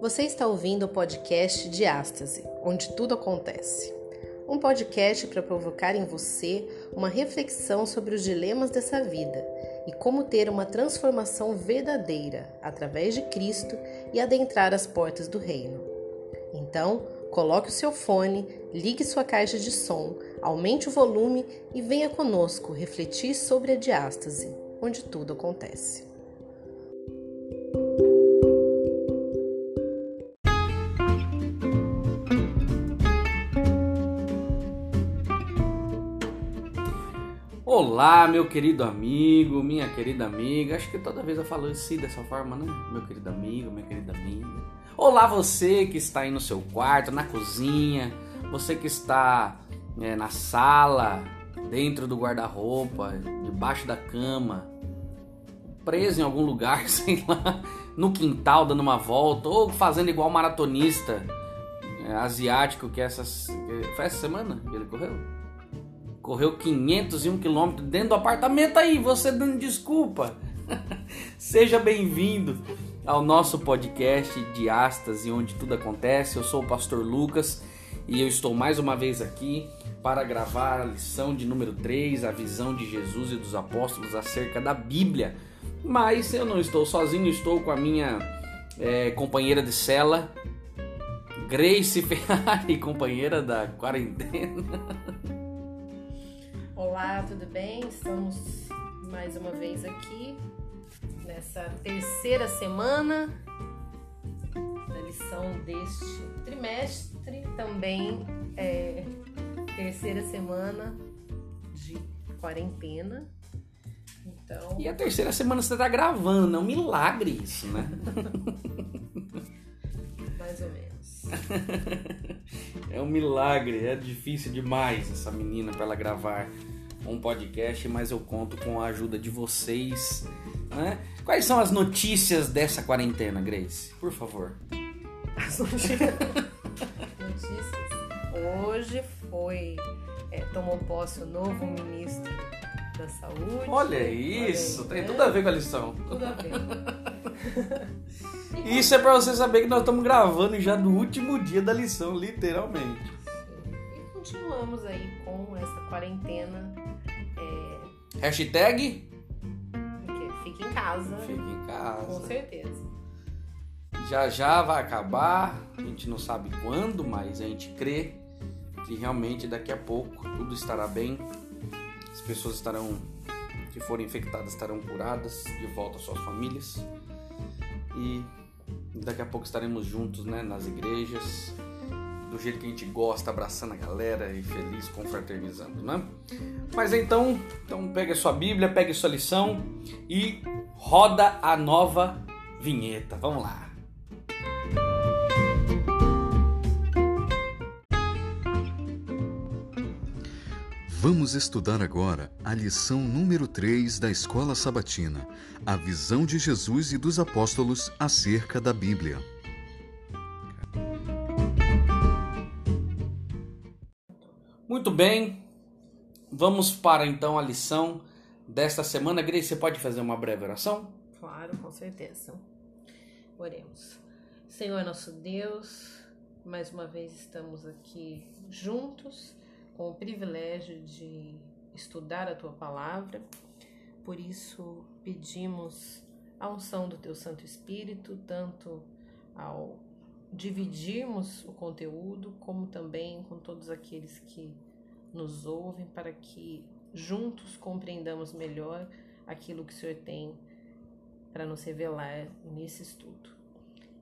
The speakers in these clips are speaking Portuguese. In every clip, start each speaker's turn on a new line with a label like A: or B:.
A: Você está ouvindo o podcast Diástase, onde tudo acontece. Um podcast para provocar em você uma reflexão sobre os dilemas dessa vida e como ter uma transformação verdadeira através de Cristo e adentrar as portas do reino. Então, coloque o seu fone, ligue sua caixa de som, aumente o volume e venha conosco refletir sobre a diástase, onde tudo acontece.
B: Olá, meu querido amigo, minha querida amiga. Acho que toda vez eu falo assim dessa forma, né? Meu querido amigo, minha querida amiga. Olá, você que está aí no seu quarto, na cozinha, você que está é, na sala, dentro do guarda-roupa, debaixo da cama, preso em algum lugar, sei lá, no quintal dando uma volta, ou fazendo igual maratonista é, asiático que essas. Foi essa semana que ele correu? Correu 501 quilômetros dentro do apartamento aí, você dando desculpa. Seja bem-vindo ao nosso podcast de Astas onde tudo acontece. Eu sou o pastor Lucas e eu estou mais uma vez aqui para gravar a lição de número 3, a visão de Jesus e dos apóstolos acerca da Bíblia. Mas eu não estou sozinho, estou com a minha é, companheira de cela, Grace Ferrari, companheira da quarentena.
A: Olá, tudo bem? Estamos mais uma vez aqui nessa terceira semana da lição deste trimestre, também é terceira semana de quarentena.
B: Então... E a terceira semana você está gravando, é um milagre isso, né?
A: mais ou menos.
B: é um milagre, é difícil demais essa menina para ela gravar um podcast, mas eu conto com a ajuda de vocês. Né? Quais são as notícias dessa quarentena, Grace? Por favor.
A: As notícias. notícias. Hoje foi. É, tomou posse o novo ministro da Saúde.
B: Olha isso, Olha aí, tem né? tudo a ver com a lição.
A: Tudo a ver.
B: Isso é para você saber que nós estamos gravando já no último dia da lição, literalmente.
A: E continuamos aí com essa quarentena
B: Hashtag?
A: Fique em casa.
B: Fique em casa.
A: Com certeza.
B: Já já vai acabar. A gente não sabe quando, mas a gente crê que realmente daqui a pouco tudo estará bem. As pessoas estarão que forem infectadas estarão curadas de volta às suas famílias. E daqui a pouco estaremos juntos, né, nas igrejas, do jeito que a gente gosta, abraçando a galera e feliz, confraternizando, né? Mas então, então pegue a sua Bíblia, pegue sua lição e roda a nova vinheta. Vamos lá.
C: Vamos estudar agora a lição número 3 da Escola Sabatina, a visão de Jesus e dos apóstolos acerca da Bíblia.
B: Muito bem, vamos para então a lição desta semana. Grace, você pode fazer uma breve oração?
A: Claro, com certeza. Oremos. Senhor nosso Deus, mais uma vez estamos aqui juntos com o privilégio de estudar a tua palavra. Por isso, pedimos a unção do teu Santo Espírito, tanto ao dividirmos o conteúdo, como também com todos aqueles que nos ouvem, para que juntos compreendamos melhor aquilo que o Senhor tem para nos revelar nesse estudo.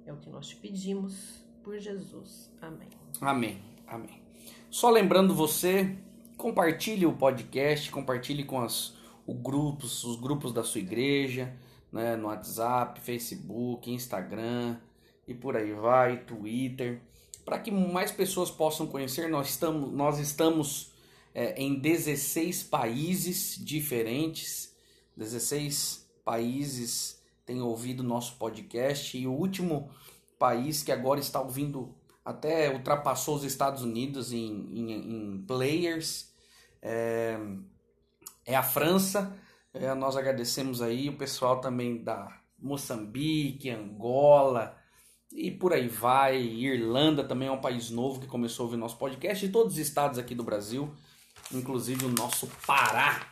A: É o que nós te pedimos por Jesus. Amém.
B: Amém. Amém. Só lembrando você, compartilhe o podcast, compartilhe com as, o grupos, os grupos da sua igreja, né, no WhatsApp, Facebook, Instagram, e por aí vai, Twitter, para que mais pessoas possam conhecer. Nós estamos, nós estamos é, em 16 países diferentes, 16 países têm ouvido nosso podcast e o último país que agora está ouvindo até ultrapassou os Estados Unidos em, em, em players é, é, a França. É, nós agradecemos aí o pessoal também da Moçambique, Angola, e por aí vai. Irlanda também é um país novo que começou a ouvir nosso podcast, e todos os estados aqui do Brasil, inclusive o nosso Pará,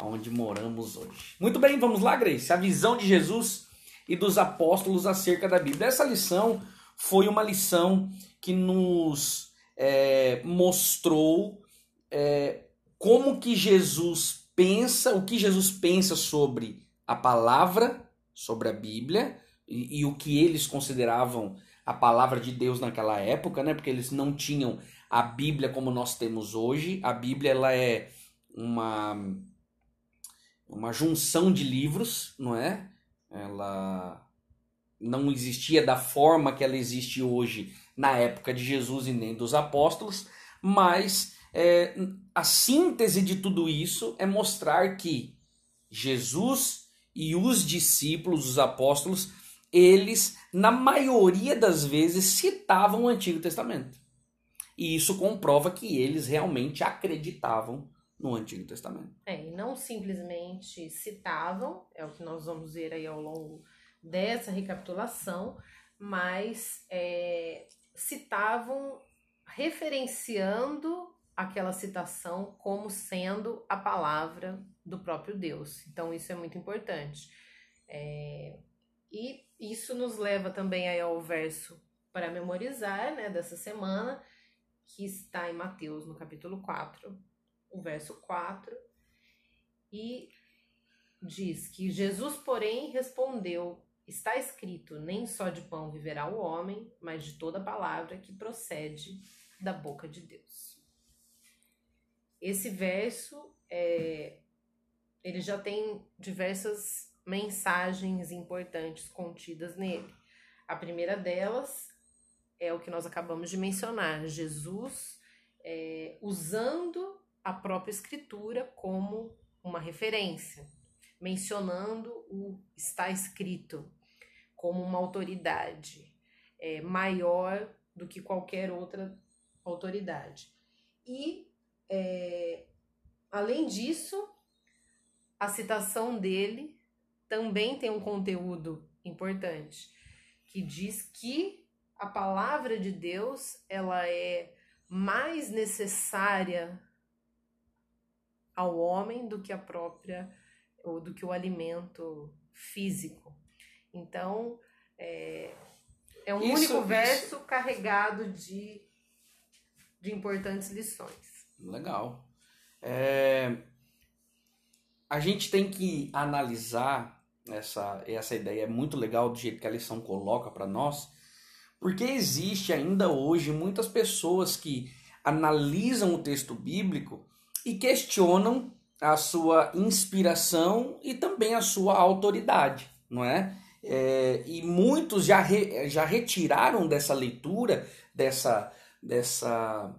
B: onde moramos hoje. Muito bem, vamos lá, Grace. A visão de Jesus e dos apóstolos acerca da Bíblia. Essa lição foi uma lição que nos é, mostrou é, como que Jesus pensa, o que Jesus pensa sobre a palavra, sobre a Bíblia e, e o que eles consideravam a palavra de Deus naquela época, né? Porque eles não tinham a Bíblia como nós temos hoje. A Bíblia ela é uma uma junção de livros, não é? Ela não existia da forma que ela existe hoje na época de Jesus e nem dos apóstolos, mas é, a síntese de tudo isso é mostrar que Jesus e os discípulos, os apóstolos, eles, na maioria das vezes, citavam o Antigo Testamento. E isso comprova que eles realmente acreditavam no Antigo Testamento.
A: É, e não simplesmente citavam, é o que nós vamos ver aí ao longo dessa recapitulação, mas é, citavam referenciando aquela citação como sendo a palavra do próprio Deus. Então, isso é muito importante. É, e isso nos leva também aí ao verso para memorizar né, dessa semana, que está em Mateus, no capítulo 4, o verso 4, e diz que Jesus, porém, respondeu: Está escrito, nem só de pão viverá o homem, mas de toda palavra que procede da boca de Deus. Esse verso é, ele já tem diversas mensagens importantes contidas nele. A primeira delas é o que nós acabamos de mencionar: Jesus é, usando a própria Escritura como uma referência, mencionando o está escrito como uma autoridade é, maior do que qualquer outra autoridade. E, é, além disso, a citação dele também tem um conteúdo importante, que diz que a palavra de Deus ela é mais necessária ao homem do que a própria ou do que o alimento físico. Então, é, é um isso, único verso isso. carregado de, de importantes lições.
B: Legal. É, a gente tem que analisar essa, essa ideia, é muito legal do jeito que a lição coloca para nós, porque existe ainda hoje muitas pessoas que analisam o texto bíblico e questionam a sua inspiração e também a sua autoridade, não é? é e muitos já, re, já retiraram dessa leitura, dessa, dessa,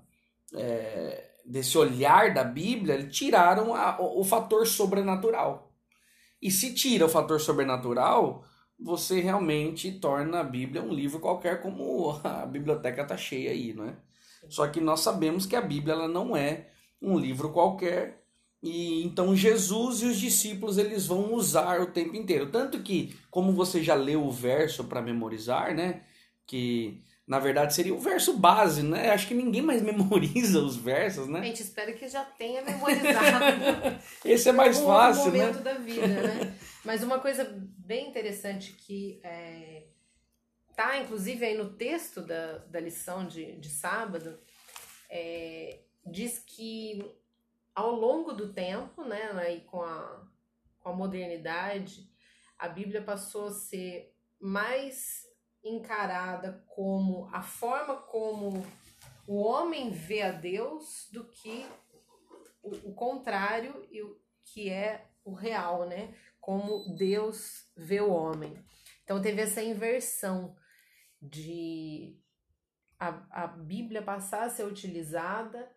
B: é, desse olhar da Bíblia, tiraram a, o, o fator sobrenatural. E se tira o fator sobrenatural, você realmente torna a Bíblia um livro qualquer, como a biblioteca está cheia aí, não é? Só que nós sabemos que a Bíblia ela não é um livro qualquer. E então Jesus e os discípulos eles vão usar o tempo inteiro. Tanto que, como você já leu o verso para memorizar, né? Que na verdade seria o verso base, né? Acho que ninguém mais memoriza os versos, né?
A: Gente espera que já tenha memorizado.
B: Esse é mais fácil,
A: momento
B: né?
A: da vida, né? Mas uma coisa bem interessante que é, tá, inclusive, aí no texto da, da lição de, de sábado, é, diz que ao longo do tempo, né, aí com a, com a modernidade, a Bíblia passou a ser mais encarada como a forma como o homem vê a Deus do que o, o contrário e o que é o real, né? Como Deus vê o homem. Então teve essa inversão de a, a Bíblia passar a ser utilizada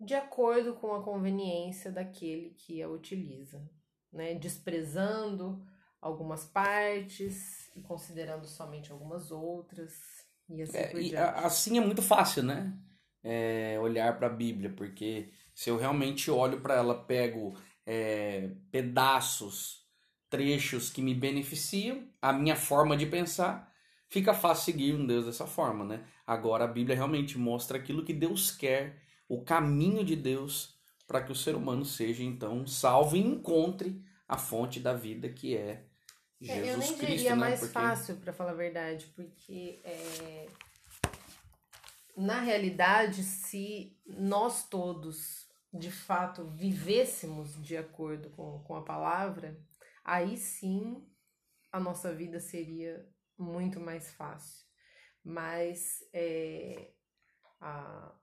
A: de acordo com a conveniência daquele que a utiliza, né? desprezando algumas partes e considerando somente algumas outras. E assim,
B: é, e assim é muito fácil, né? É, olhar para a Bíblia, porque se eu realmente olho para ela, pego é, pedaços, trechos que me beneficiam, a minha forma de pensar, fica fácil seguir um Deus dessa forma, né? Agora a Bíblia realmente mostra aquilo que Deus quer, o caminho de Deus para que o ser humano seja então salvo e encontre a fonte da vida que é Jesus
A: é, eu nem
B: Cristo,
A: diria
B: né?
A: mais
B: Porque-
A: fácil, para falar a verdade, porque é, na realidade, se nós todos de fato vivêssemos de acordo com, com a palavra, aí sim a nossa vida seria muito mais fácil. Mas é, a,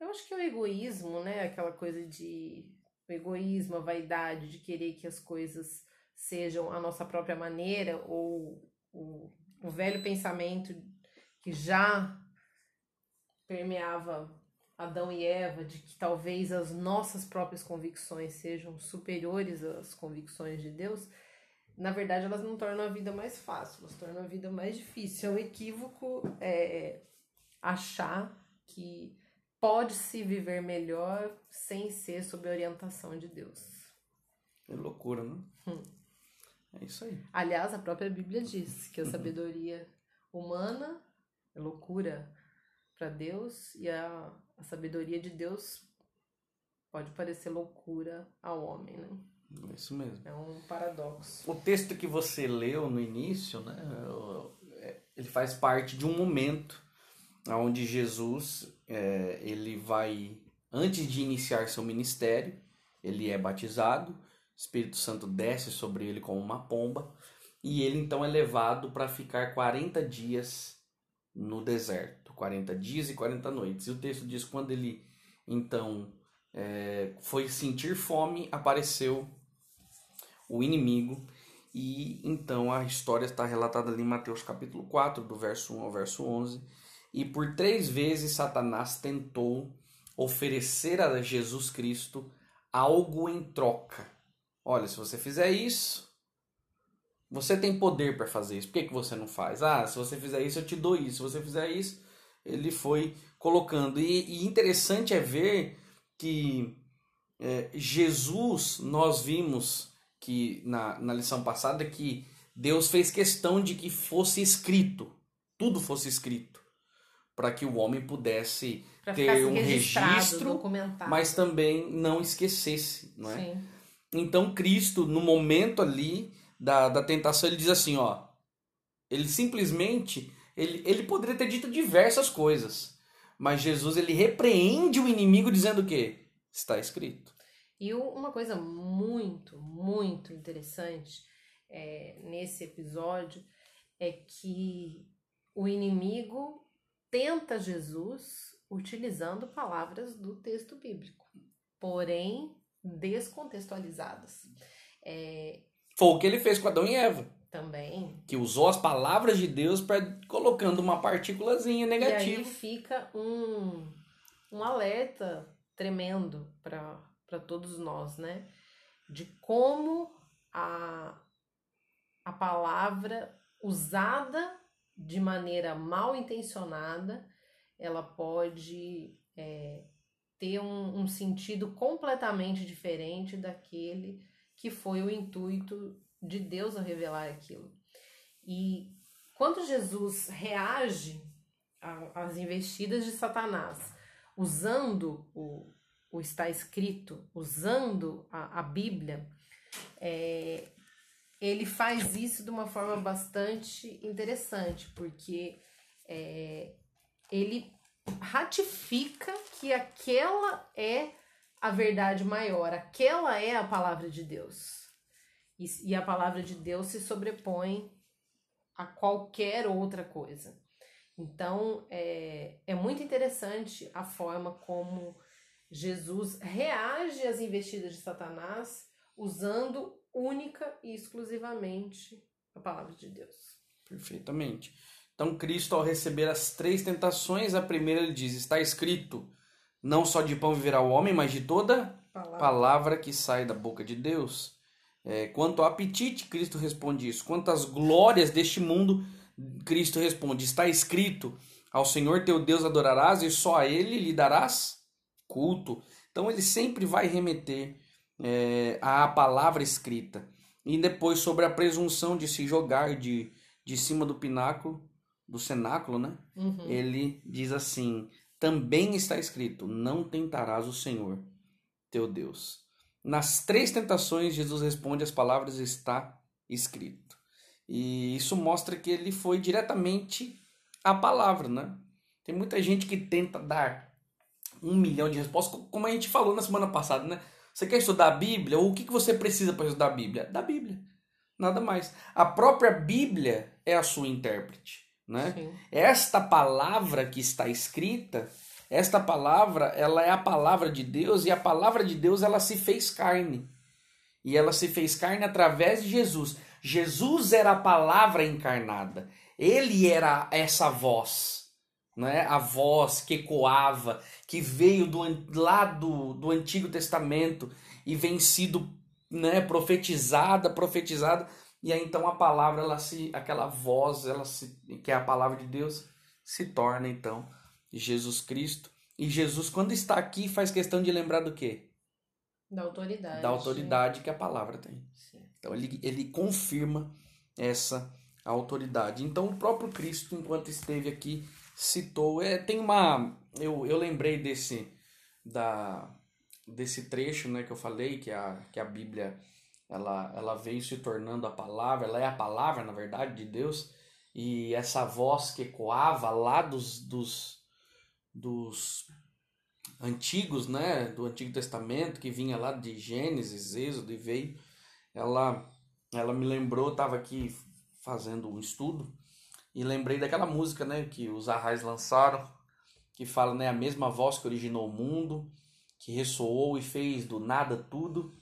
A: eu acho que o egoísmo, né? Aquela coisa de o egoísmo, a vaidade de querer que as coisas sejam a nossa própria maneira, ou o, o velho pensamento que já permeava Adão e Eva, de que talvez as nossas próprias convicções sejam superiores às convicções de Deus, na verdade elas não tornam a vida mais fácil, elas tornam a vida mais difícil. É um equívoco é, achar que pode se viver melhor sem ser sob a orientação de Deus.
B: É loucura, né?
A: Hum.
B: É isso aí.
A: Aliás, a própria Bíblia diz que a sabedoria humana é loucura para Deus e a, a sabedoria de Deus pode parecer loucura ao homem, né?
B: Isso mesmo.
A: É um paradoxo.
B: O texto que você leu no início, né, é, ele faz parte de um momento onde Jesus é, ele vai antes de iniciar seu ministério, ele é batizado, o Espírito Santo desce sobre ele como uma pomba e ele então é levado para ficar 40 dias no deserto, 40 dias e 40 noites. E o texto diz quando ele então é, foi sentir fome, apareceu o inimigo. E então a história está relatada ali em Mateus capítulo 4, do verso 1 ao verso 11. E por três vezes Satanás tentou oferecer a Jesus Cristo algo em troca. Olha, se você fizer isso, você tem poder para fazer isso. Por que, que você não faz? Ah, se você fizer isso, eu te dou isso. Se você fizer isso, ele foi colocando. E, e interessante é ver que é, Jesus, nós vimos que na, na lição passada que Deus fez questão de que fosse escrito, tudo fosse escrito, para que o homem pudesse
A: Pra
B: ter um registro, mas também não esquecesse, não é?
A: Sim.
B: Então Cristo, no momento ali da, da tentação, ele diz assim, ó, ele simplesmente, ele, ele poderia ter dito diversas coisas, mas Jesus ele repreende o inimigo dizendo o quê? Está escrito.
A: E uma coisa muito, muito interessante é, nesse episódio é que o inimigo tenta Jesus utilizando palavras do texto bíblico, porém descontextualizadas. É,
B: Foi o que ele fez com Adão e Eva,
A: também.
B: que usou as palavras de Deus para colocando uma partículazinha
A: E aí
B: negativa.
A: fica um, um alerta tremendo para todos nós, né? De como a, a palavra usada de maneira mal intencionada, ela pode é, ter um, um sentido completamente diferente daquele que foi o intuito de Deus ao revelar aquilo. E quando Jesus reage às investidas de Satanás, usando o, o está escrito, usando a, a Bíblia, é, ele faz isso de uma forma bastante interessante, porque é, ele ratifica que aquela é a verdade maior, aquela é a palavra de Deus. E, e a palavra de Deus se sobrepõe a qualquer outra coisa. Então, é, é muito interessante a forma como Jesus reage às investidas de Satanás usando única e exclusivamente a palavra de Deus.
B: Perfeitamente. Então, Cristo, ao receber as três tentações, a primeira ele diz: Está escrito, não só de pão viverá o homem, mas de toda
A: Palavra.
B: palavra que sai da boca de Deus. É, quanto ao apetite, Cristo responde isso. Quanto às glórias deste mundo, Cristo responde: Está escrito, ao Senhor teu Deus adorarás e só a Ele lhe darás culto. Então, ele sempre vai remeter é, à palavra escrita. E depois, sobre a presunção de se jogar de, de cima do pináculo do cenáculo, né?
A: Uhum.
B: Ele diz assim: também está escrito: não tentarás o Senhor, teu Deus. Nas três tentações, Jesus responde as palavras está escrito. E isso mostra que ele foi diretamente a palavra, né? Tem muita gente que tenta dar um milhão de respostas, como a gente falou na semana passada, né? Você quer estudar a Bíblia? Ou o que você precisa para estudar a Bíblia? Da Bíblia. Nada mais. A própria Bíblia é a sua intérprete. Né?
A: Sim.
B: Esta palavra que está escrita, esta palavra, ela é a palavra de Deus e a palavra de Deus ela se fez carne. E ela se fez carne através de Jesus. Jesus era a palavra encarnada. Ele era essa voz, né? A voz que ecoava, que veio do lá do, do Antigo Testamento e vem sido, né, profetizada, profetizada e aí então a palavra, ela se, aquela voz, ela se, que é a palavra de Deus, se torna então Jesus Cristo. E Jesus, quando está aqui, faz questão de lembrar do quê?
A: Da autoridade.
B: Da autoridade que a palavra tem.
A: Sim.
B: Então ele, ele confirma essa autoridade. Então o próprio Cristo, enquanto esteve aqui, citou. É, tem uma. Eu, eu lembrei desse, da, desse trecho né, que eu falei, que a, que a Bíblia ela, ela veio se tornando a palavra, ela é a palavra, na verdade, de Deus, e essa voz que ecoava lá dos, dos, dos antigos, né, do Antigo Testamento, que vinha lá de Gênesis, Êxodo e veio, ela, ela me lembrou, estava aqui fazendo um estudo, e lembrei daquela música, né, que os Arrais lançaram, que fala, né, a mesma voz que originou o mundo, que ressoou e fez do nada tudo,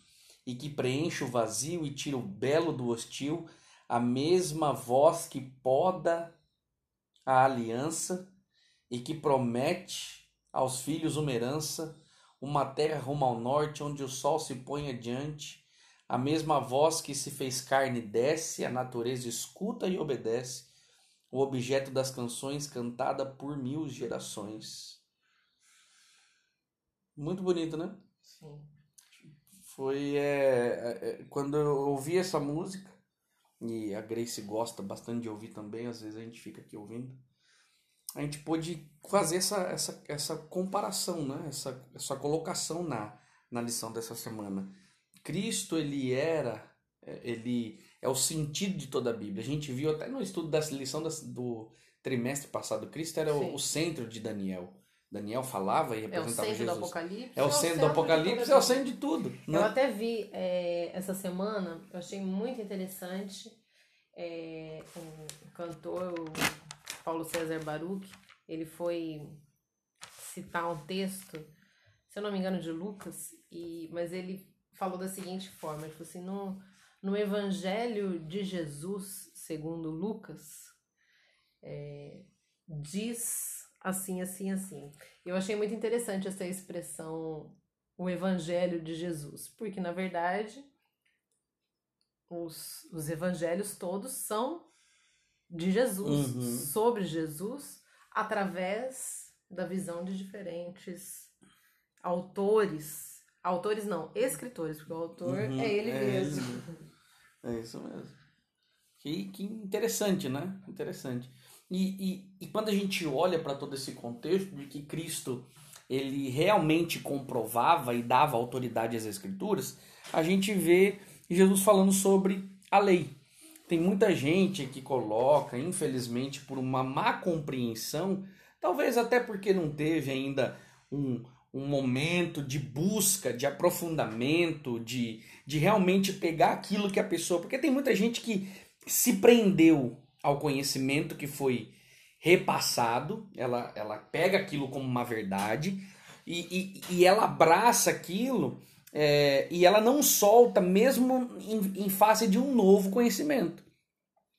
B: e que preenche o vazio e tira o belo do hostil, a mesma voz que poda a aliança e que promete aos filhos uma herança, uma terra rumo ao norte, onde o sol se põe adiante, a mesma voz que se fez carne desce, a natureza escuta e obedece, o objeto das canções cantada por mil gerações. Muito bonito, né?
A: Sim
B: foi é, é, quando eu ouvi essa música, e a Grace gosta bastante de ouvir também, às vezes a gente fica aqui ouvindo, a gente pôde fazer essa, essa, essa comparação, né? essa, essa colocação na, na lição dessa semana. Cristo, ele era, é, ele é o sentido de toda a Bíblia. A gente viu até no estudo da lição do trimestre passado, Cristo era o, o centro de Daniel. Daniel falava e representava
A: é o centro
B: Jesus.
A: Do Apocalipse,
B: é o centro do Apocalipse, é o centro de tudo. Né?
A: Eu até vi é, essa semana, eu achei muito interessante é, o cantor Paulo César Baruch, ele foi citar um texto, se eu não me engano, de Lucas, e, mas ele falou da seguinte forma, ele falou assim, no, no Evangelho de Jesus, segundo Lucas, é, diz assim, assim, assim. Eu achei muito interessante essa expressão, o Evangelho de Jesus, porque na verdade os, os evangelhos todos são de Jesus,
B: Uhum.
A: sobre Jesus, através da visão de diferentes autores. Autores não, escritores, porque o autor
B: Uhum,
A: é ele
B: é
A: mesmo.
B: ele. É isso mesmo. Que, que interessante, né? Interessante. E, e, e quando a gente olha para todo esse contexto de que Cristo ele realmente comprovava e dava autoridade às Escrituras, a gente vê Jesus falando sobre a lei. Tem muita gente que coloca, infelizmente, por uma má compreensão, talvez até porque não teve ainda um, um momento de busca, de aprofundamento, de, de realmente pegar aquilo que a pessoa. Porque tem muita gente que se prendeu ao conhecimento que foi repassado, ela, ela pega aquilo como uma verdade e, e, e ela abraça aquilo é, e ela não solta mesmo em, em face de um novo conhecimento.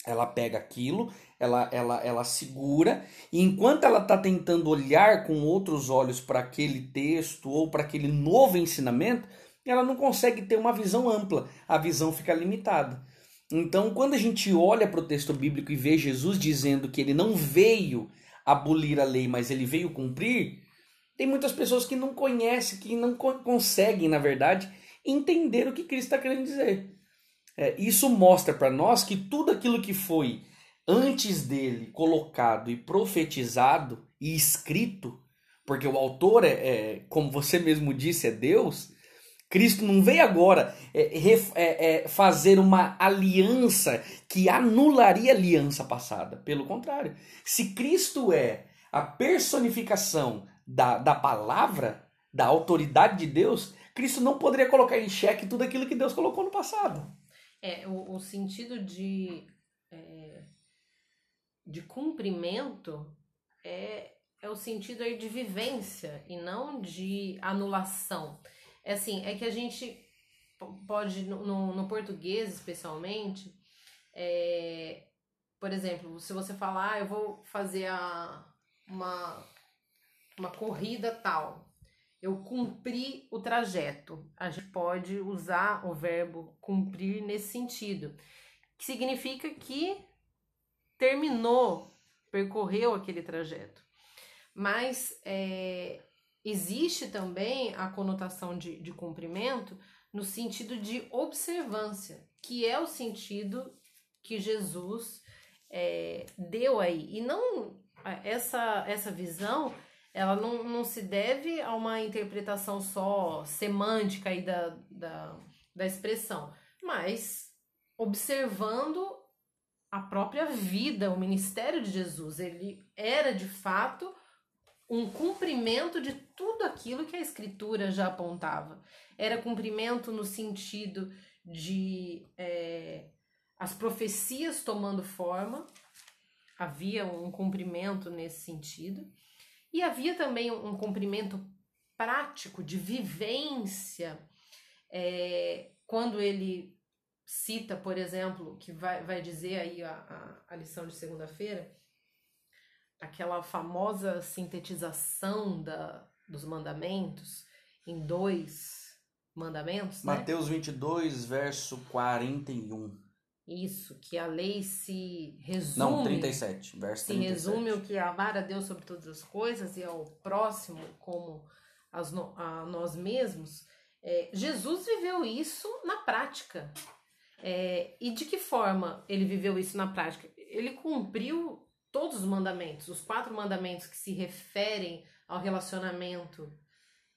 B: Ela pega aquilo, ela, ela, ela segura, e enquanto ela está tentando olhar com outros olhos para aquele texto ou para aquele novo ensinamento, ela não consegue ter uma visão ampla, a visão fica limitada. Então, quando a gente olha para o texto bíblico e vê Jesus dizendo que ele não veio abolir a lei, mas ele veio cumprir, tem muitas pessoas que não conhecem, que não co conseguem, na verdade, entender o que Cristo está querendo dizer. É, isso mostra para nós que tudo aquilo que foi antes dele colocado e profetizado e escrito, porque o autor é, é como você mesmo disse, é Deus. Cristo não veio agora é, é, é, fazer uma aliança que anularia a aliança passada. Pelo contrário, se Cristo é a personificação da, da palavra, da autoridade de Deus, Cristo não poderia colocar em xeque tudo aquilo que Deus colocou no passado.
A: É, o, o sentido de, é, de cumprimento é, é o sentido aí de vivência e não de anulação. É assim, é que a gente pode, no, no português especialmente, é, por exemplo, se você falar, ah, eu vou fazer a, uma, uma corrida tal, eu cumpri o trajeto. A gente pode usar o verbo cumprir nesse sentido, que significa que terminou, percorreu aquele trajeto. Mas é, Existe também a conotação de, de cumprimento no sentido de observância, que é o sentido que Jesus é, deu aí. E não essa, essa visão ela não, não se deve a uma interpretação só semântica aí da, da, da expressão, mas observando a própria vida, o ministério de Jesus. Ele era de fato um cumprimento de tudo aquilo que a escritura já apontava. Era cumprimento no sentido de é, as profecias tomando forma, havia um cumprimento nesse sentido, e havia também um cumprimento prático de vivência, é, quando ele cita, por exemplo, que vai, vai dizer aí a, a, a lição de segunda-feira, aquela famosa sintetização da, dos mandamentos em dois mandamentos.
B: Né? Mateus né? 22, verso 41.
A: Isso, que a lei se resume.
B: Não, 37, verso
A: se 37. Se resume o que é amar a Deus sobre todas as coisas e ao próximo como as, a nós mesmos. É, Jesus viveu isso na prática. É, e de que forma ele viveu isso na prática? Ele cumpriu todos os mandamentos, os quatro mandamentos que se referem ao relacionamento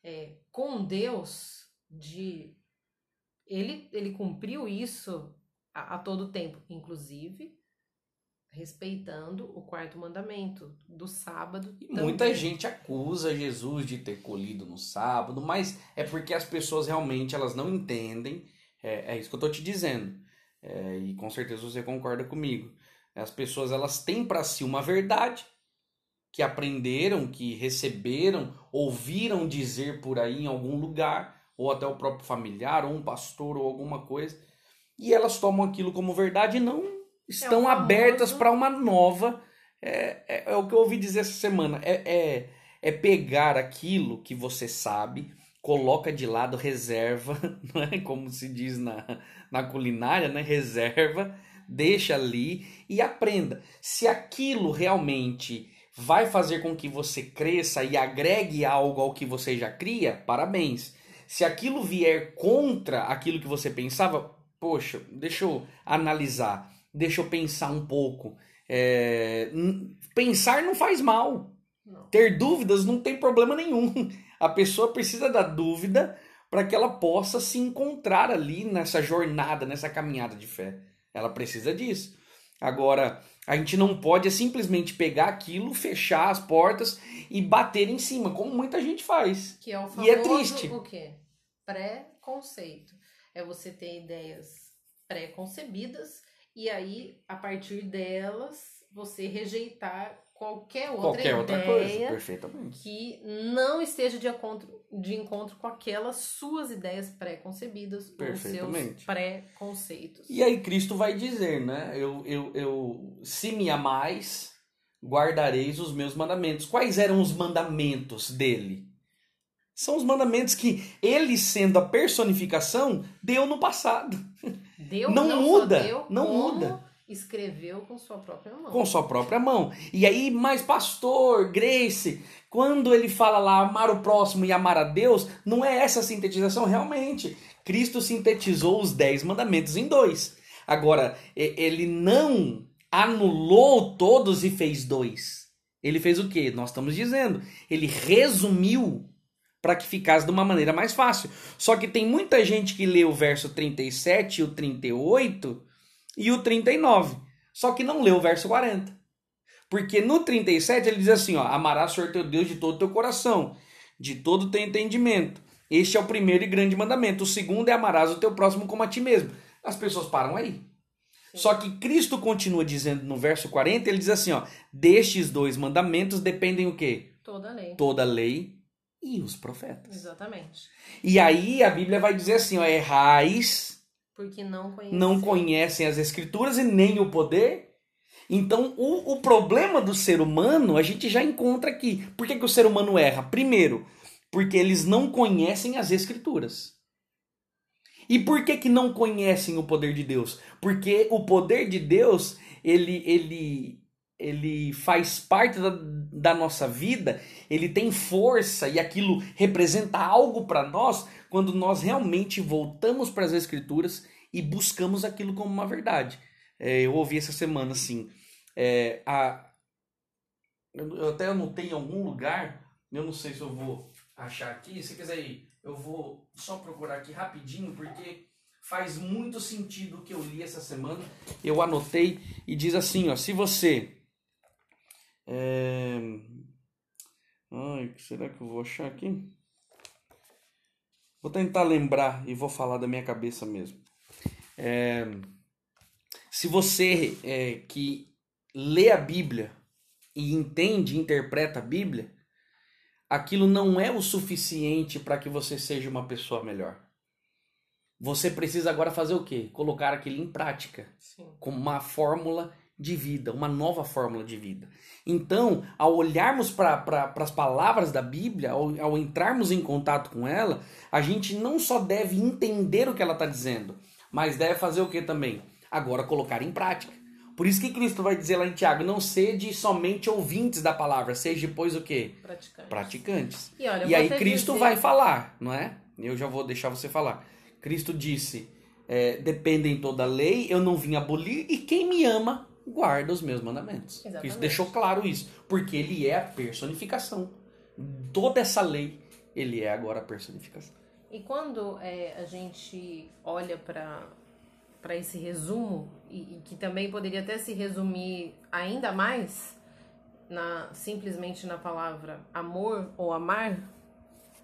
A: é, com Deus, de ele, ele cumpriu isso a, a todo tempo, inclusive respeitando o quarto mandamento do sábado.
B: E muita gente acusa Jesus de ter colhido no sábado, mas é porque as pessoas realmente elas não entendem. É, é isso que eu estou te dizendo. É, e com certeza você concorda comigo. As pessoas elas têm para si uma verdade que aprenderam, que receberam, ouviram dizer por aí em algum lugar, ou até o próprio familiar, ou um pastor, ou alguma coisa, e elas tomam aquilo como verdade e não estão é abertas para uma nova. É, é, é, o que eu ouvi dizer essa semana. É, é, é pegar aquilo que você sabe, coloca de lado, reserva, não é? como se diz na, na culinária, né? reserva deixa ali e aprenda. Se aquilo realmente vai fazer com que você cresça e agregue algo ao que você já cria, parabéns. Se aquilo vier contra aquilo que você pensava, poxa, deixa eu analisar, deixa eu pensar um pouco. É... Pensar não faz mal. Não. Ter dúvidas não tem problema nenhum. A pessoa precisa da dúvida para que ela possa se encontrar ali nessa jornada, nessa caminhada de fé. Ela precisa disso. Agora, a gente não pode simplesmente pegar aquilo, fechar as portas e bater em cima, como muita gente faz.
A: Que é o famoso, e é triste. o quê? Pré-conceito. É você ter ideias pré-concebidas e aí, a partir delas, você rejeitar qualquer outra qualquer outra coisa,
B: perfeitamente.
A: que não esteja de encontro, de encontro com aquelas suas ideias pré-concebidas ou seus pré-conceitos.
B: E aí Cristo vai dizer, né? Eu, eu, eu, se me amais, guardareis os meus mandamentos. Quais eram os mandamentos dele? São os mandamentos que ele, sendo a personificação, deu no passado.
A: Deu, não, não muda, deu, não muda escreveu com sua própria mão.
B: Com sua própria mão. E aí, mas pastor, Grace, quando ele fala lá amar o próximo e amar a Deus, não é essa sintetização realmente. Cristo sintetizou os dez mandamentos em dois. Agora, ele não anulou todos e fez dois. Ele fez o que? Nós estamos dizendo. Ele resumiu para que ficasse de uma maneira mais fácil. Só que tem muita gente que lê o verso 37, o 38 e o 39. Só que não lê o verso 40. Porque no 37 ele diz assim, ó, amarás o Senhor teu Deus de todo o teu coração, de todo o teu entendimento. Este é o primeiro e grande mandamento. O segundo é amarás o teu próximo como a ti mesmo. As pessoas param aí. Só que Cristo continua dizendo no verso 40, ele diz assim, ó, destes dois mandamentos dependem o quê?
A: Toda a lei.
B: Toda a lei e os profetas.
A: Exatamente.
B: E aí a Bíblia vai dizer assim, ó, errais
A: Porque não conhecem.
B: não conhecem as escrituras e nem o poder. Então, o, o problema do ser humano a gente já encontra aqui. Por que, que o ser humano erra? Primeiro, porque eles não conhecem as escrituras. E por que, que não conhecem o poder de Deus? Porque o poder de Deus, ele, ele, ele faz parte da, da nossa vida, ele tem força e aquilo representa algo para nós quando nós realmente voltamos para as Escrituras e buscamos aquilo como uma verdade. É, eu ouvi essa semana assim, é, a, eu até anotei em algum lugar, eu não sei se eu vou achar aqui, se quiser ir, eu vou só procurar aqui rapidinho, porque faz muito sentido o que eu li essa semana. Eu anotei e diz assim, ó, se você é... Ai, será que eu vou achar aqui? Vou tentar lembrar e vou falar da minha cabeça mesmo. É... Se você é, que lê a Bíblia e entende, interpreta a Bíblia, aquilo não é o suficiente para que você seja uma pessoa melhor. Você precisa agora fazer o quê? Colocar aquilo em prática,
A: Sim.
B: como uma fórmula de vida, uma nova fórmula de vida. Então, ao olharmos para pra, as palavras da Bíblia, ao, ao entrarmos em contato com ela, a gente não só deve entender o que ela está dizendo, mas deve fazer o que também? Agora colocar em prática. Por isso que Cristo vai dizer lá em Tiago, não sede somente ouvintes da palavra, seja depois o quê?
A: Praticante.
B: Praticantes.
A: E, olha,
B: E aí Cristo
A: dizer-
B: vai falar, não é? Eu já vou deixar você falar. Cristo disse, é, dependem toda a lei, eu não vim abolir, e quem me ama, guarda os meus mandamentos.
A: Exatamente.
B: Deixou claro isso, porque ele é a personificação. Toda essa lei, ele é agora a personificação.
A: E quando é, a gente olha para para esse resumo e, e que também poderia até se resumir ainda mais na simplesmente na palavra amor ou amar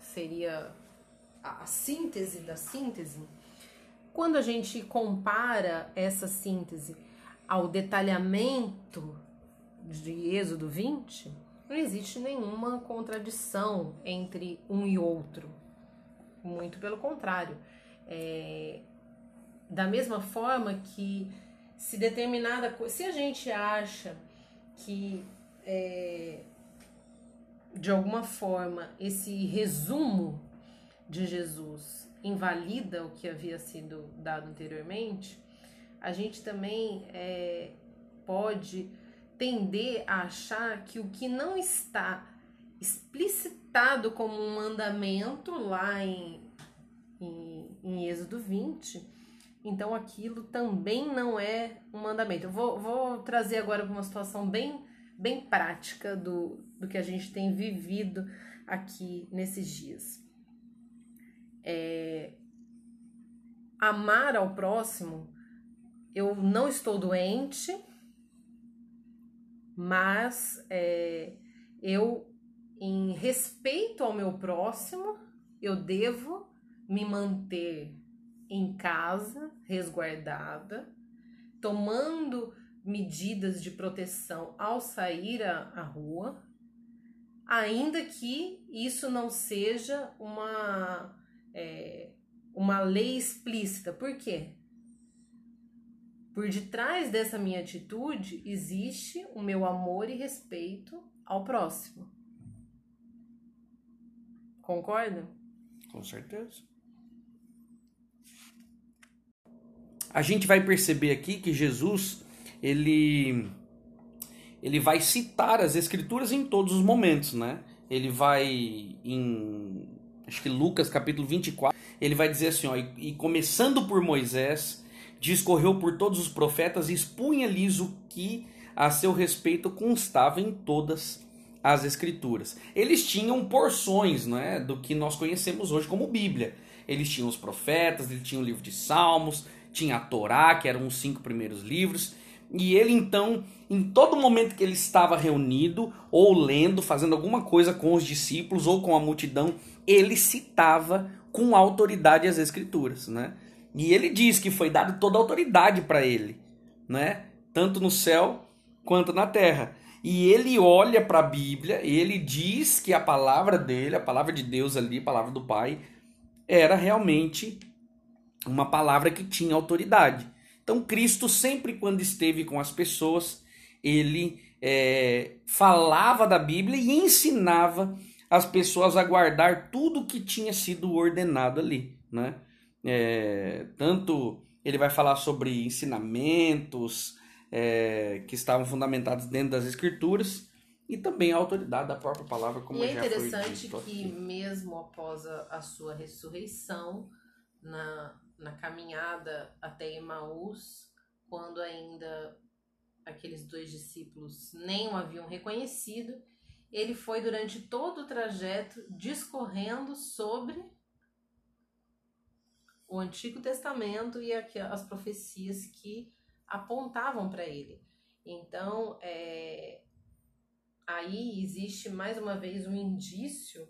A: seria a, a síntese da síntese. Quando a gente compara essa síntese ao detalhamento de Êxodo 20, não existe nenhuma contradição entre um e outro. Muito pelo contrário. É, da mesma forma que se determinada coisa. Se a gente acha que é, de alguma forma esse resumo de Jesus invalida o que havia sido dado anteriormente, a gente também é, pode tender a achar que o que não está explicitado como um mandamento lá em, em, em Êxodo 20, então aquilo também não é um mandamento. Eu vou, vou trazer agora uma situação bem, bem prática do, do que a gente tem vivido aqui nesses dias. É, amar ao próximo, eu não estou doente, mas é, eu, em respeito ao meu próximo, eu devo me manter em casa, resguardada, tomando medidas de proteção ao sair à, rua, ainda que isso não seja uma, é, uma lei explícita. Por quê? Por detrás dessa minha atitude existe o meu amor e respeito ao próximo. Concorda?
B: Com certeza. A gente vai perceber aqui que Jesus, ele ele vai citar as escrituras em todos os momentos, né? Ele vai em acho que Lucas capítulo 24, ele vai dizer assim, ó, e, e começando por Moisés, discorreu por todos os profetas e expunha-lhes o que a seu respeito constava em todas as escrituras. Eles tinham porções não é, do que nós conhecemos hoje como Bíblia. Eles tinham os profetas, eles tinham o livro de Salmos, tinha a Torá, que eram os cinco primeiros livros, e ele então, em todo momento que ele estava reunido, ou lendo, fazendo alguma coisa com os discípulos ou com a multidão, ele citava com autoridade as escrituras, né? E ele diz que foi dado toda a autoridade para ele, né? Tanto no céu quanto na terra. E ele olha para a Bíblia, e ele diz que a palavra dele, a palavra de Deus ali, a palavra do Pai, era realmente uma palavra que tinha autoridade. Então, Cristo, sempre quando esteve com as pessoas, ele é, falava da Bíblia e ensinava as pessoas a guardar tudo que tinha sido ordenado ali. Né? É, tanto ele vai falar sobre ensinamentos é, que estavam fundamentados dentro das Escrituras e também a autoridade da própria palavra, como
A: e é
B: já
A: interessante
B: foi
A: que, mesmo após a, a sua ressurreição, na, na caminhada até Emaús, quando ainda aqueles dois discípulos nem o haviam reconhecido, ele foi durante todo o trajeto discorrendo sobre o Antigo Testamento e as profecias que apontavam para ele. Então, é, aí existe mais uma vez um indício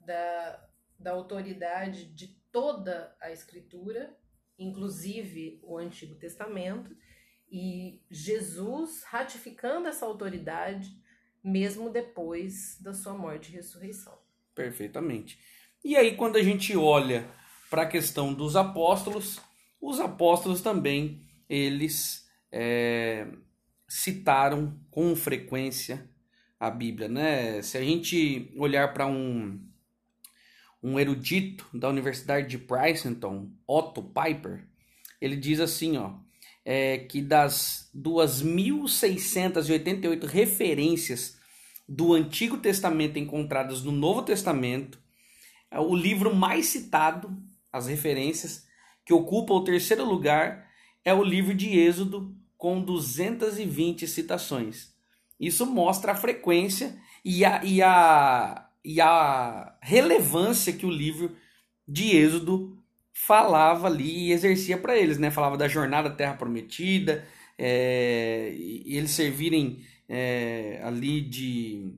A: da, da autoridade de toda a Escritura, inclusive o Antigo Testamento, e Jesus ratificando essa autoridade mesmo depois da sua morte e ressurreição.
B: Perfeitamente. E aí, quando a gente olha para a questão dos apóstolos, os apóstolos também eles é, citaram com frequência a Bíblia, né? Se a gente olhar para um um erudito da Universidade de Princeton, Otto Piper, ele diz assim, ó, é, que das 2.688 referências do Antigo Testamento encontradas no Novo Testamento, é o livro mais citado, as referências, que ocupa o terceiro lugar, é o livro de Êxodo, com 220 citações. Isso mostra a frequência e a, e a, e a relevância que o livro de Êxodo falava ali e exercia para eles, né? Falava da jornada à Terra Prometida, é, e eles servirem é, ali de,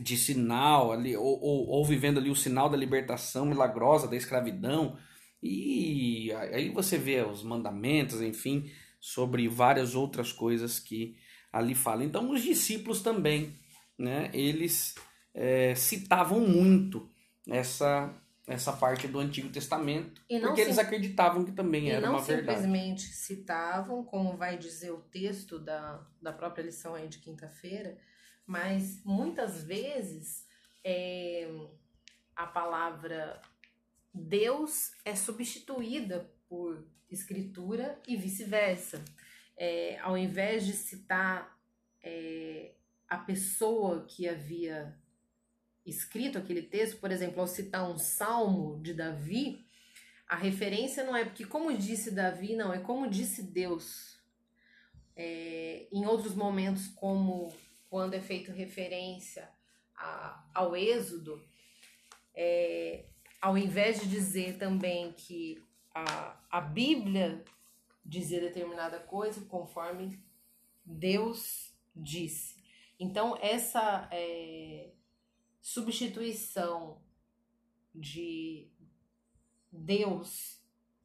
B: de sinal, ali, ou, ou, ou, vivendo ali o sinal da libertação milagrosa da escravidão, e aí você vê os mandamentos, enfim, sobre várias outras coisas que ali falam. Então os discípulos também, né? Eles é, citavam muito essa essa parte do Antigo Testamento, porque eles acreditavam que também era uma verdade.
A: não simplesmente citavam, como vai dizer o texto da, da própria lição aí de quinta-feira, mas muitas vezes é, a palavra Deus é substituída por escritura e vice-versa. É, ao invés de citar é, a pessoa que havia escrito aquele texto, por exemplo, ao citar um salmo de Davi, a referência não é porque, como disse Davi, não, é como disse Deus. É, em outros momentos, como quando é feito referência a, ao Êxodo, é, ao invés de dizer também que a, a Bíblia dizia determinada coisa, conforme Deus disse. Então, essa é, substituição de Deus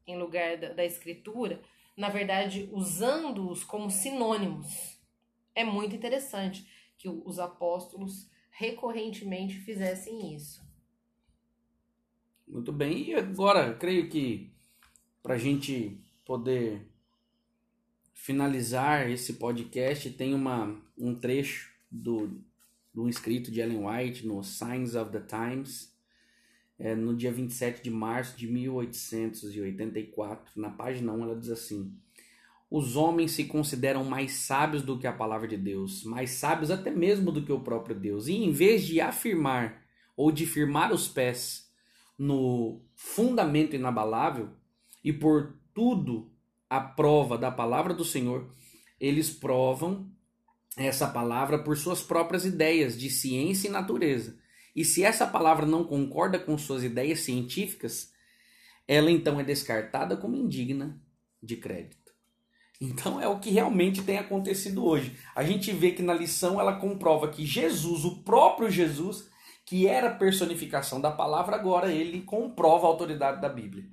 A: em lugar da, da escritura, na verdade, usando-os como sinônimos. É muito interessante que os apóstolos recorrentemente fizessem isso.
B: Muito bem, e agora creio que para a gente poder finalizar esse podcast, tem uma, um trecho do um escrito de Ellen White no Signs of the Times, é, no dia 27 de março de 1884. Na página 1 ela diz assim: Os homens se consideram mais sábios do que a palavra de Deus, mais sábios até mesmo do que o próprio Deus. E em vez de afirmar ou de firmar os pés no fundamento inabalável e por tudo a prova da palavra do Senhor, eles provam essa palavra por suas próprias ideias de ciência e natureza. E se essa palavra não concorda com suas ideias científicas, ela então é descartada como indigna de crédito. Então é o que realmente tem acontecido hoje. A gente vê que na lição ela comprova que Jesus, o próprio Jesus, que era a personificação da palavra, agora ele comprova a autoridade da Bíblia.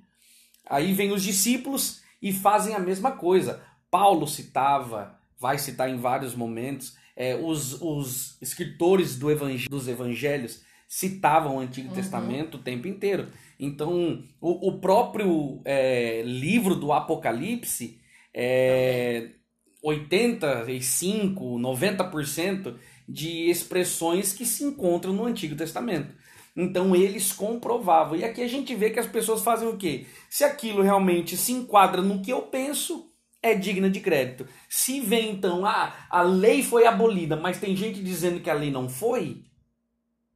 B: Aí vem os discípulos e fazem a mesma coisa. Paulo citava, vai citar em vários momentos, é, os, os escritores do evangel dos evangelhos citavam o Antigo uhum. Testamento o tempo inteiro. Então, o, o próprio é, livro do Apocalipse, é, 85, 90% de expressões que se encontram no Antigo Testamento. Então eles comprovavam. E aqui a gente vê que as pessoas fazem o quê? Se aquilo realmente se enquadra no que eu penso, é digna de crédito. Se vem então, ah, a lei foi abolida, mas tem gente dizendo que a lei não foi,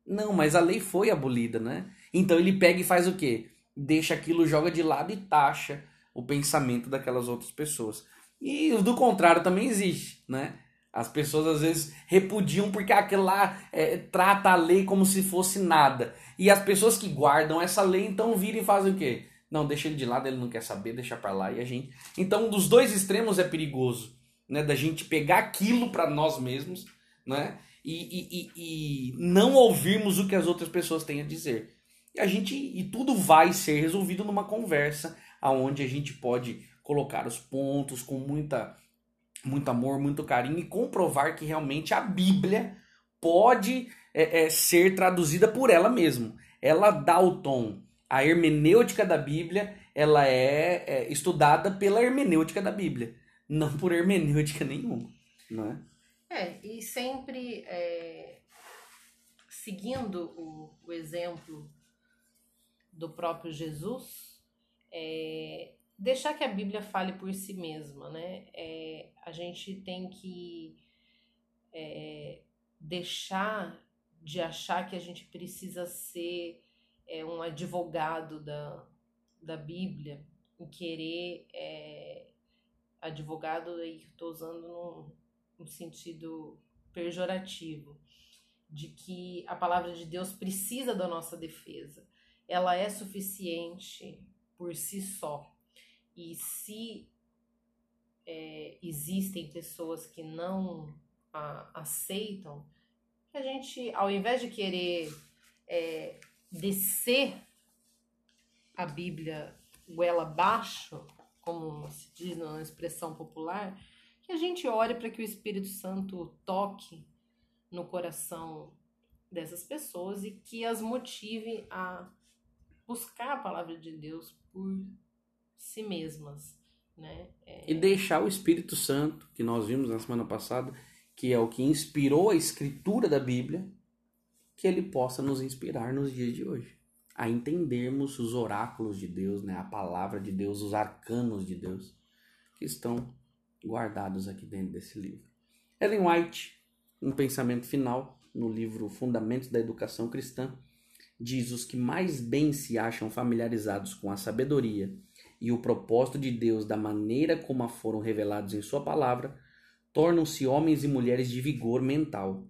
B: não, mas a lei foi abolida, né? Então ele pega e faz o quê? Deixa aquilo, joga de lado e taxa o pensamento daquelas outras pessoas. E do contrário também existe, né? As pessoas às vezes repudiam porque aquilo lá é, trata a lei como se fosse nada. E as pessoas que guardam essa lei então viram e fazem o quê? Não, deixa ele de lado, ele não quer saber, deixa para lá e a gente. Então, dos dois extremos é perigoso, né? Da gente pegar aquilo para nós mesmos, né? E, e, e, e, não ouvirmos o que as outras pessoas têm a dizer. E a gente e tudo vai ser resolvido numa conversa aonde a gente pode colocar os pontos com muita muito amor, muito carinho e comprovar que realmente a Bíblia pode é, é, ser traduzida por ela mesma. Ela dá o tom. A hermenêutica da Bíblia ela é, é estudada pela hermenêutica da Bíblia, não por hermenêutica nenhuma, não é?
A: É, e sempre é, seguindo o, o, exemplo do próprio Jesus, é, deixar que a Bíblia fale por si mesma, né? É, a gente tem que é, deixar de achar que a gente precisa ser é, um advogado da, da Bíblia e querer é, advogado aí que estou usando no, no sentido pejorativo de que a palavra de Deus precisa da nossa defesa. Ela é suficiente por si só. E se é, existem pessoas que não a, aceitam, que a gente, ao invés de querer é, descer a Bíblia goela abaixo, como se diz na expressão popular, que a gente ore para que o Espírito Santo toque no coração dessas pessoas e que as motive a buscar a palavra de Deus por si mesmas, né?
B: É... E deixar o Espírito Santo, que nós vimos na semana passada, que é o que inspirou a escritura da Bíblia, que ele possa nos inspirar nos dias de hoje, a entendermos os oráculos de Deus, né? A palavra de Deus, os arcanos de Deus, que estão guardados aqui dentro desse livro. Ellen White, um pensamento final no livro Fundamentos da Educação Cristã, diz os que mais bem se acham familiarizados com a sabedoria e o propósito de Deus da maneira como a foram revelados em Sua palavra, tornam-se homens e mulheres de vigor mental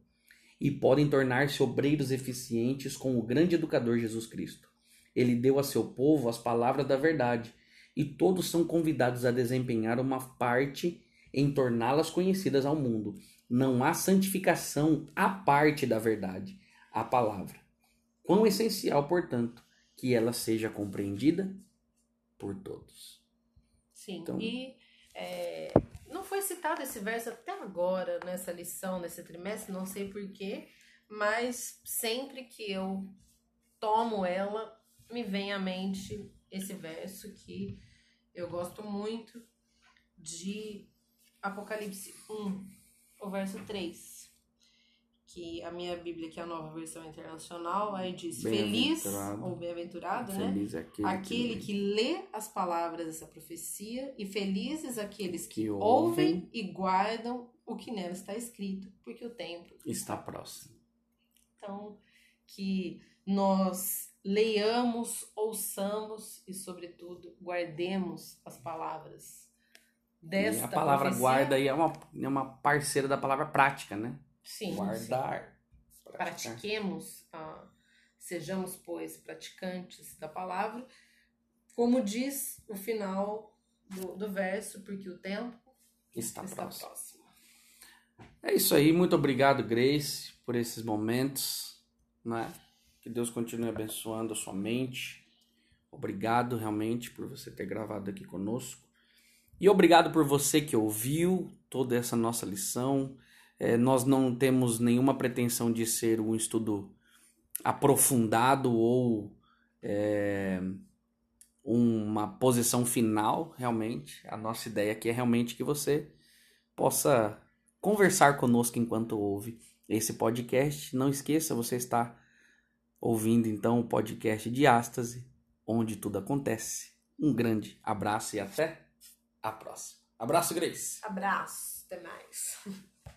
B: e podem tornar-se obreiros eficientes com o grande educador Jesus Cristo. Ele deu a seu povo as palavras da verdade e todos são convidados a desempenhar uma parte em torná-las conhecidas ao mundo. Não há santificação à parte da verdade, a palavra. Quão essencial, portanto, que ela seja compreendida por todos.
A: Sim, então, e é, não foi citado esse verso até agora nessa lição, nesse trimestre, não sei porquê, mas sempre que eu tomo ela, me vem à mente esse verso que eu gosto muito de Apocalipse 1, o verso 3 que a minha Bíblia, que é a nova versão internacional, aí diz feliz ou bem-aventurado, né?
B: Feliz aquele,
A: aquele que... que... lê as palavras dessa profecia e felizes aqueles que, que ouvem, ouvem e guardam o que nela está escrito, porque o tempo
B: está próximo.
A: Então, que nós leiamos, ouçamos e, sobretudo, guardemos as palavras desta
B: E a palavra
A: profecia.
B: guarda aí é uma, é uma parceira da palavra prática, né?
A: Sim, sim.
B: Guardar. praticar.
A: pratiquemos, ah, sejamos, pois, praticantes da palavra, como diz o final do, do verso, porque o tempo
B: Está,
A: está
B: próximo.
A: próximo.
B: É isso aí, muito obrigado, Grace, por esses momentos, né? Que Deus continue abençoando a sua mente. Obrigado realmente por você ter gravado aqui conosco. E obrigado por você que ouviu toda essa nossa lição. É, nós não temos nenhuma pretensão de ser um estudo aprofundado ou é, uma posição final, realmente. A nossa ideia aqui é realmente que você possa conversar conosco enquanto ouve esse podcast. Não esqueça, você está ouvindo então o podcast de Ástase, onde tudo acontece. Um grande abraço e até a próxima. Abraço, Grace.
A: Abraço, até mais.